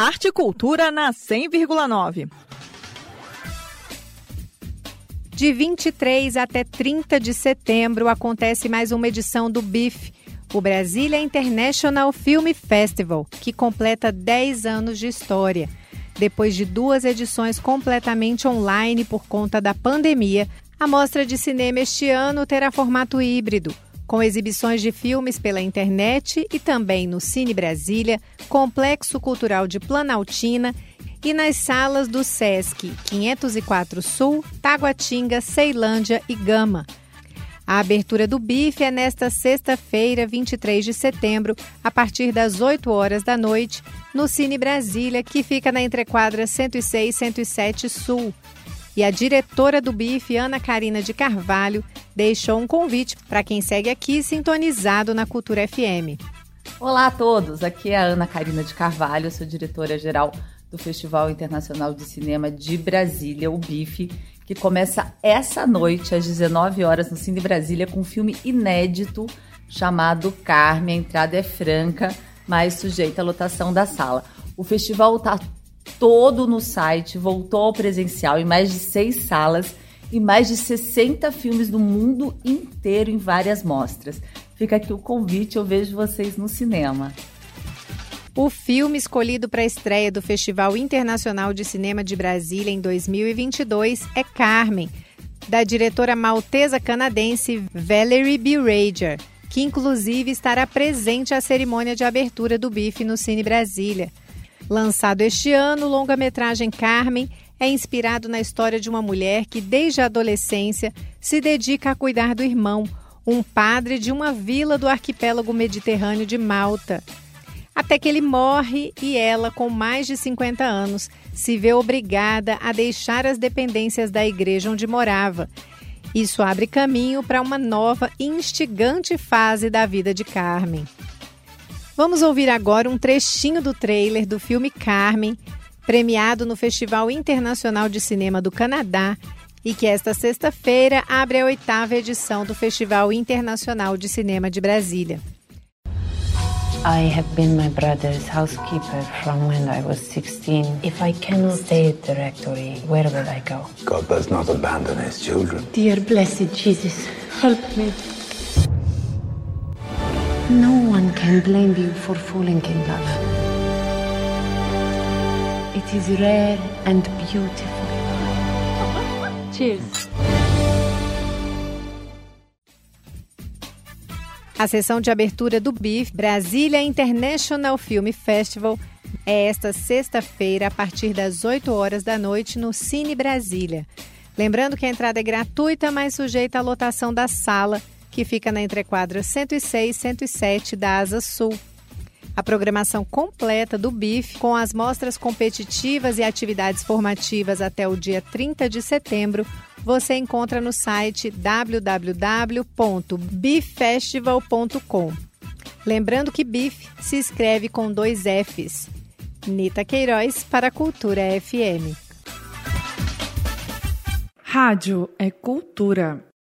Arte e Cultura na 100,9. De 23 até 30 de setembro acontece mais uma edição do BIF, o Brasília International Film Festival, que completa 10 anos de história. Depois de duas edições completamente online por conta da pandemia, a mostra de cinema este ano terá formato híbrido, com exibições de filmes pela internet e também no Cine Brasília, Complexo Cultural de Planaltina e nas salas do SESC 504 Sul, Taguatinga, Ceilândia e Gama. A abertura do BIF é nesta sexta-feira, 23 de setembro, a partir das 8 horas da noite, no Cine Brasília, que fica na entrequadra 106 107 Sul. E a diretora do BIF, Ana Karina de Carvalho, deixou um convite para quem segue aqui sintonizado na Cultura FM. Olá a todos, aqui é a Ana Karina de Carvalho, sou diretora-geral do Festival Internacional de Cinema de Brasília, o BIF, que começa essa noite, às 19 horas, no Cine Brasília, com um filme inédito chamado Carme. A entrada é franca, mas sujeita à lotação da sala. O festival está todo no site, voltou ao presencial em mais de seis salas e mais de 60 filmes do mundo inteiro em várias mostras. Fica aqui o convite, eu vejo vocês no cinema. O filme escolhido para a estreia do Festival Internacional de Cinema de Brasília em 2022 é Carmen, da diretora maltesa canadense Valerie B. Rager, que inclusive estará presente à cerimônia de abertura do BIF no Cine Brasília. Lançado este ano, o longa-metragem Carmen é inspirado na história de uma mulher que, desde a adolescência, se dedica a cuidar do irmão, um padre de uma vila do arquipélago mediterrâneo de Malta até que ele morre e ela, com mais de 50 anos, se vê obrigada a deixar as dependências da igreja onde morava. Isso abre caminho para uma nova e instigante fase da vida de Carmen. Vamos ouvir agora um trechinho do trailer do filme Carmen, premiado no Festival Internacional de Cinema do Canadá e que esta sexta-feira abre a oitava edição do Festival Internacional de Cinema de Brasília. I have been my brother's housekeeper from when I was 16. If I cannot stay at the rectory, where will I go? God does not abandon his children. Dear blessed Jesus, help me. No one can blame you for falling in love. It is rare and beautiful. Cheers. A sessão de abertura do BIF, Brasília International Film Festival, é esta sexta-feira, a partir das 8 horas da noite, no Cine Brasília. Lembrando que a entrada é gratuita, mas sujeita à lotação da sala, que fica na entrequadra 106 107 da Asa Sul. A programação completa do BIF, com as mostras competitivas e atividades formativas até o dia 30 de setembro, você encontra no site www.biffestival.com. Lembrando que BIF se escreve com dois Fs. Nita Queiroz para a Cultura FM. Rádio é cultura.